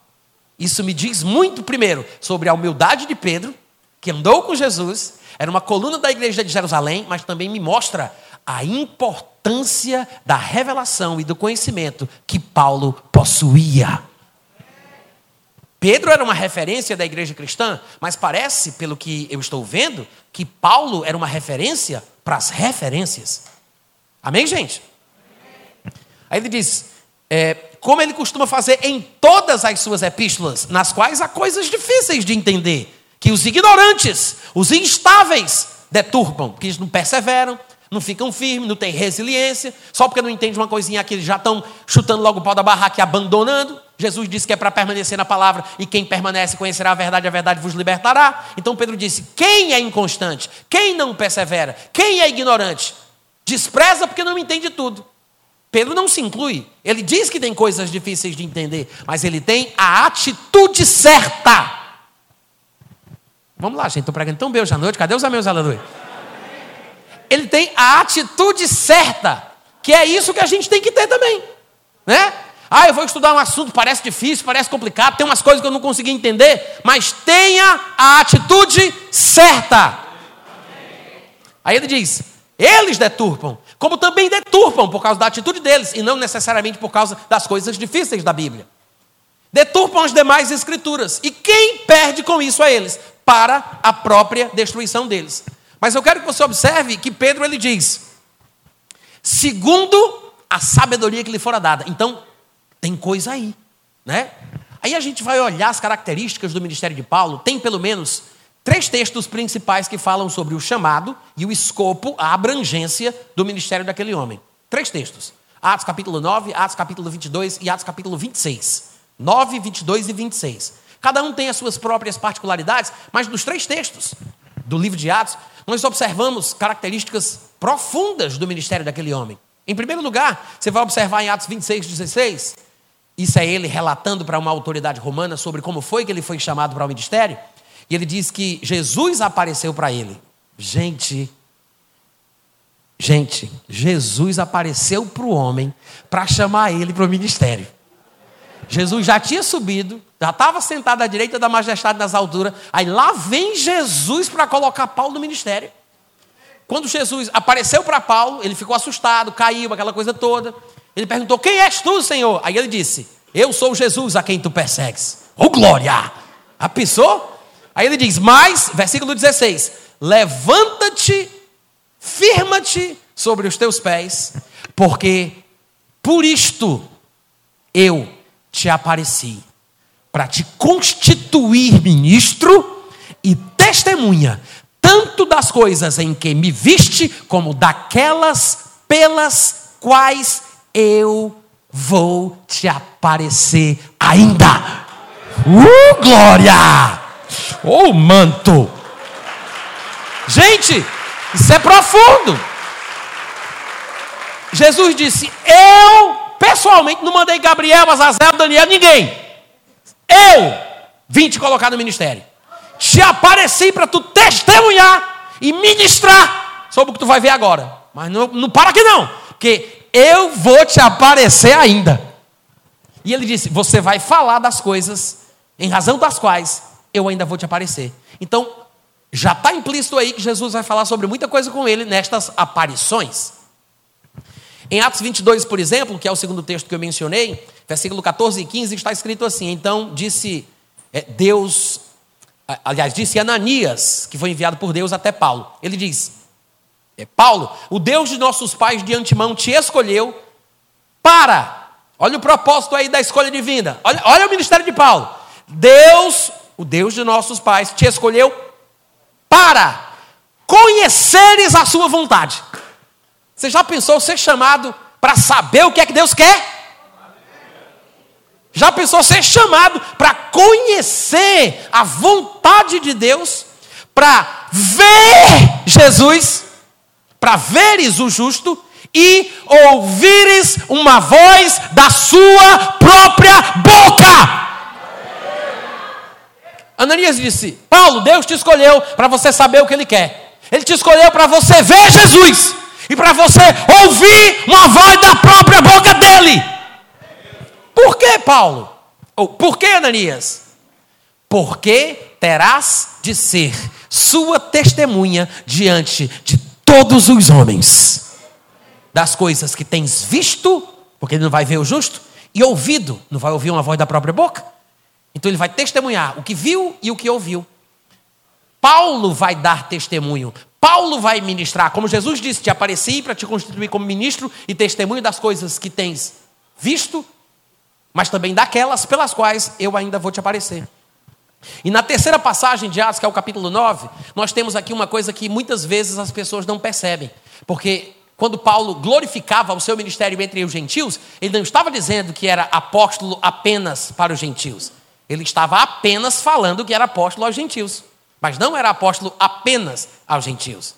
Isso me diz muito, primeiro, sobre a humildade de Pedro, que andou com Jesus, era uma coluna da igreja de Jerusalém, mas também me mostra a importância da revelação e do conhecimento que Paulo possuía. Pedro era uma referência da igreja cristã, mas parece, pelo que eu estou vendo, que Paulo era uma referência para as referências. Amém, gente? Aí ele diz: é, como ele costuma fazer em todas as suas epístolas, nas quais há coisas difíceis de entender, que os ignorantes, os instáveis, deturpam, porque eles não perseveram, não ficam firmes, não têm resiliência, só porque não entendem uma coisinha aqui, eles já estão chutando logo o pau da barraca e abandonando. Jesus disse que é para permanecer na palavra, e quem permanece conhecerá a verdade, a verdade vos libertará. Então Pedro disse: quem é inconstante, quem não persevera, quem é ignorante, despreza porque não entende tudo. Pedro não se inclui. Ele diz que tem coisas difíceis de entender, mas ele tem a atitude certa. Vamos lá, gente, estou pregando tão bem hoje à noite. Cadê os amigos, aleluia? Ele tem a atitude certa, que é isso que a gente tem que ter também, né? Ah, eu vou estudar um assunto, parece difícil, parece complicado, tem umas coisas que eu não consegui entender, mas tenha a atitude certa. Aí ele diz: eles deturpam, como também deturpam por causa da atitude deles, e não necessariamente por causa das coisas difíceis da Bíblia. Deturpam as demais escrituras. E quem perde com isso é eles? Para a própria destruição deles. Mas eu quero que você observe que Pedro ele diz: segundo a sabedoria que lhe fora dada. Então, tem coisa aí, né? Aí a gente vai olhar as características do ministério de Paulo, tem pelo menos três textos principais que falam sobre o chamado e o escopo, a abrangência do ministério daquele homem. Três textos. Atos capítulo 9, Atos capítulo 22 e Atos capítulo 26. 9, 22 e 26. Cada um tem as suas próprias particularidades, mas nos três textos do livro de Atos, nós observamos características profundas do ministério daquele homem. Em primeiro lugar, você vai observar em Atos 26, 16, isso é ele relatando para uma autoridade romana sobre como foi que ele foi chamado para o ministério. E ele diz que Jesus apareceu para ele. Gente, gente, Jesus apareceu para o homem para chamar ele para o ministério. Jesus já tinha subido, já estava sentado à direita da majestade nas alturas. Aí lá vem Jesus para colocar Paulo no ministério. Quando Jesus apareceu para Paulo, ele ficou assustado, caiu, aquela coisa toda. Ele perguntou: Quem és tu, Senhor? Aí ele disse: Eu sou Jesus a quem tu persegues. Oh, glória! A pessoa Aí ele diz: Mas, versículo 16: Levanta-te, firma-te sobre os teus pés, porque por isto eu te apareci, para te constituir ministro e testemunha, tanto das coisas em que me viste, como daquelas pelas quais eu vou te aparecer ainda. Uh, glória! Ou oh, manto. Gente, isso é profundo. Jesus disse: Eu, pessoalmente, não mandei Gabriel, Azazel, Daniel, ninguém. Eu vim te colocar no ministério. Te apareci para tu testemunhar e ministrar sobre o que tu vai ver agora. Mas não, não para aqui não, porque eu vou te aparecer ainda. E ele disse: Você vai falar das coisas em razão das quais eu ainda vou te aparecer. Então, já está implícito aí que Jesus vai falar sobre muita coisa com ele nestas aparições. Em Atos 22, por exemplo, que é o segundo texto que eu mencionei, versículo 14 e 15, está escrito assim: Então disse é, Deus, aliás, disse Ananias, que foi enviado por Deus até Paulo. Ele diz: é, Paulo, o Deus de nossos pais de antemão te escolheu para, olha o propósito aí da escolha divina, olha, olha o ministério de Paulo. Deus o Deus de nossos pais, te escolheu para conheceres a sua vontade. Você já pensou ser chamado para saber o que é que Deus quer? Já pensou ser chamado para conhecer a vontade de Deus? Para ver Jesus? Para veres o justo? E ouvires uma voz da sua própria boca. Ananias disse: Paulo, Deus te escolheu para você saber o que Ele quer. Ele te escolheu para você ver Jesus e para você ouvir uma voz da própria boca dele. Por que, Paulo? Ou por que, Ananias? porque terás de ser sua testemunha diante de todos os homens das coisas que tens visto, porque ele não vai ver o justo, e ouvido, não vai ouvir uma voz da própria boca. Então ele vai testemunhar o que viu e o que ouviu. Paulo vai dar testemunho. Paulo vai ministrar, como Jesus disse: Te apareci para te constituir como ministro e testemunho das coisas que tens visto, mas também daquelas pelas quais eu ainda vou te aparecer. E na terceira passagem de Atos, que é o capítulo 9, nós temos aqui uma coisa que muitas vezes as pessoas não percebem. Porque quando Paulo glorificava o seu ministério entre os gentios, ele não estava dizendo que era apóstolo apenas para os gentios. Ele estava apenas falando que era apóstolo aos gentios. Mas não era apóstolo apenas aos gentios.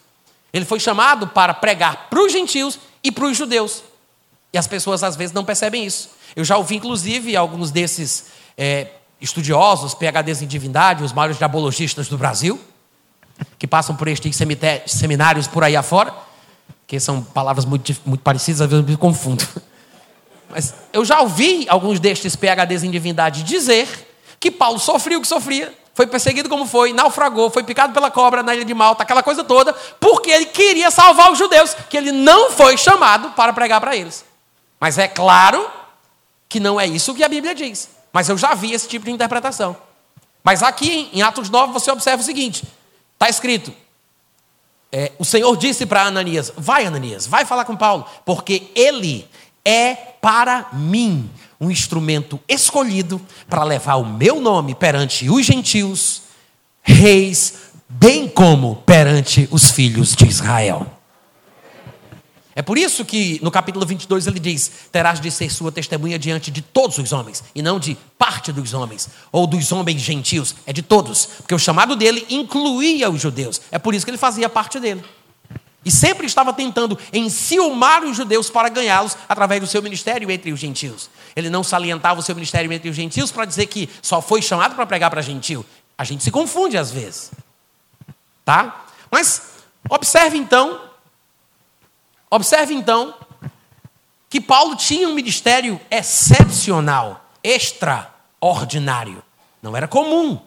Ele foi chamado para pregar para os gentios e para os judeus. E as pessoas às vezes não percebem isso. Eu já ouvi, inclusive, alguns desses é, estudiosos, PHDs em divindade, os maiores diabologistas do Brasil, que passam por estes seminários por aí afora, que são palavras muito, muito parecidas, às vezes eu me confundo. Mas eu já ouvi alguns destes PHDs em divindade dizer que Paulo sofreu o que sofria, foi perseguido como foi, naufragou, foi picado pela cobra na ilha de Malta, aquela coisa toda, porque ele queria salvar os judeus, que ele não foi chamado para pregar para eles. Mas é claro que não é isso que a Bíblia diz. Mas eu já vi esse tipo de interpretação. Mas aqui em Atos 9 você observa o seguinte: está escrito, é, o Senhor disse para Ananias: Vai, Ananias, vai falar com Paulo, porque ele é para mim um instrumento escolhido para levar o meu nome perante os gentios, reis, bem como perante os filhos de Israel. É por isso que no capítulo 22 ele diz: Terás de ser sua testemunha diante de todos os homens, e não de parte dos homens, ou dos homens gentios, é de todos, porque o chamado dele incluía os judeus, é por isso que ele fazia parte dele. E sempre estava tentando enciumar os judeus para ganhá-los através do seu ministério entre os gentios. Ele não salientava o seu ministério entre os gentios para dizer que só foi chamado para pregar para gentil. A gente se confunde às vezes. Tá? Mas observe então, observe então que Paulo tinha um ministério excepcional, extraordinário. Não era comum.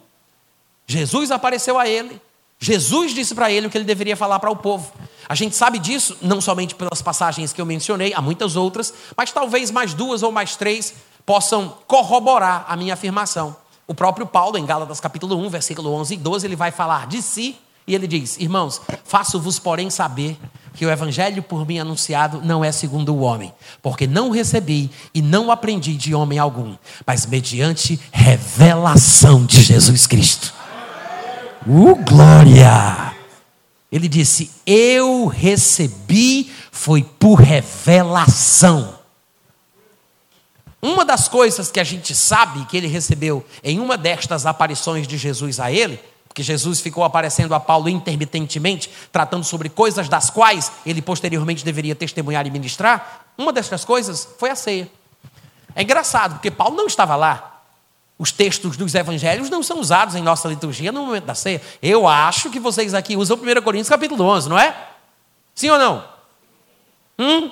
Jesus apareceu a ele, Jesus disse para ele o que ele deveria falar para o povo. A gente sabe disso não somente pelas passagens que eu mencionei, há muitas outras, mas talvez mais duas ou mais três possam corroborar a minha afirmação. O próprio Paulo, em Gálatas capítulo 1, versículo 11 e 12, ele vai falar de si e ele diz: Irmãos, faço-vos, porém, saber que o evangelho por mim anunciado não é segundo o homem, porque não recebi e não aprendi de homem algum, mas mediante revelação de Jesus Cristo. Uh, glória! Ele disse: Eu recebi, foi por revelação. Uma das coisas que a gente sabe que ele recebeu em uma destas aparições de Jesus a ele, porque Jesus ficou aparecendo a Paulo intermitentemente, tratando sobre coisas das quais ele posteriormente deveria testemunhar e ministrar, uma destas coisas foi a ceia. É engraçado, porque Paulo não estava lá, os textos dos evangelhos não são usados em nossa liturgia no momento da ceia. Eu acho que vocês aqui usam 1 Coríntios capítulo 11, não é? Sim ou não? Hum?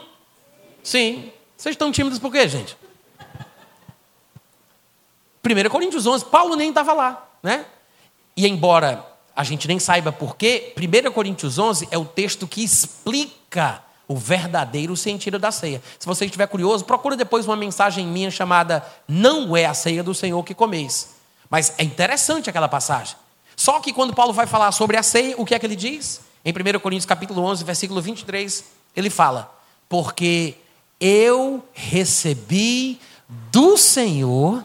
Sim. Vocês estão tímidos por quê, gente? 1 Coríntios 11, Paulo nem estava lá, né? E embora a gente nem saiba por quê, 1 Coríntios 11 é o texto que explica o verdadeiro sentido da ceia. Se você estiver curioso, procure depois uma mensagem minha chamada Não é a ceia do Senhor que comeis. Mas é interessante aquela passagem. Só que quando Paulo vai falar sobre a ceia, o que é que ele diz? Em 1 Coríntios capítulo 11, versículo 23, ele fala: "Porque eu recebi do Senhor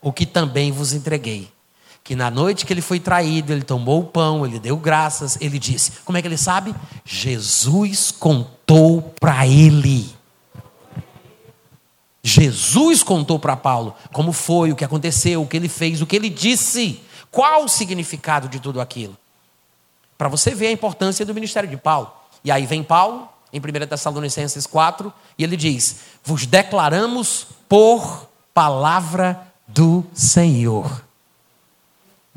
o que também vos entreguei." Que na noite que ele foi traído, ele tomou o pão, ele deu graças, ele disse: Como é que ele sabe? Jesus contou para ele. Jesus contou para Paulo como foi, o que aconteceu, o que ele fez, o que ele disse, qual o significado de tudo aquilo. Para você ver a importância do ministério de Paulo. E aí vem Paulo, em 1 Tessalonicenses 4, e ele diz: Vos declaramos por palavra do Senhor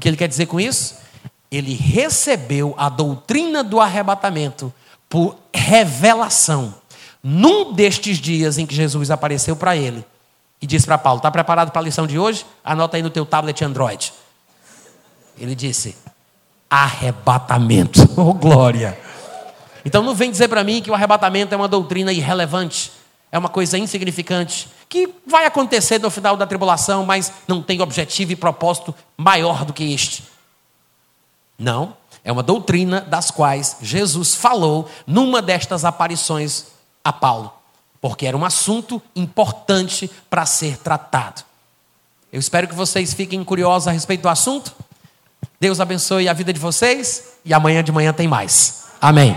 que ele quer dizer com isso? Ele recebeu a doutrina do arrebatamento por revelação. Num destes dias em que Jesus apareceu para ele e disse para Paulo: Está preparado para a lição de hoje? Anota aí no teu tablet Android. Ele disse: arrebatamento. Oh, glória! Então não vem dizer para mim que o arrebatamento é uma doutrina irrelevante, é uma coisa insignificante, que vai acontecer no final da tribulação, mas não tem objetivo e propósito maior do que este. Não, é uma doutrina das quais Jesus falou numa destas aparições a Paulo, porque era um assunto importante para ser tratado. Eu espero que vocês fiquem curiosos a respeito do assunto. Deus abençoe a vida de vocês e amanhã de manhã tem mais. Amém.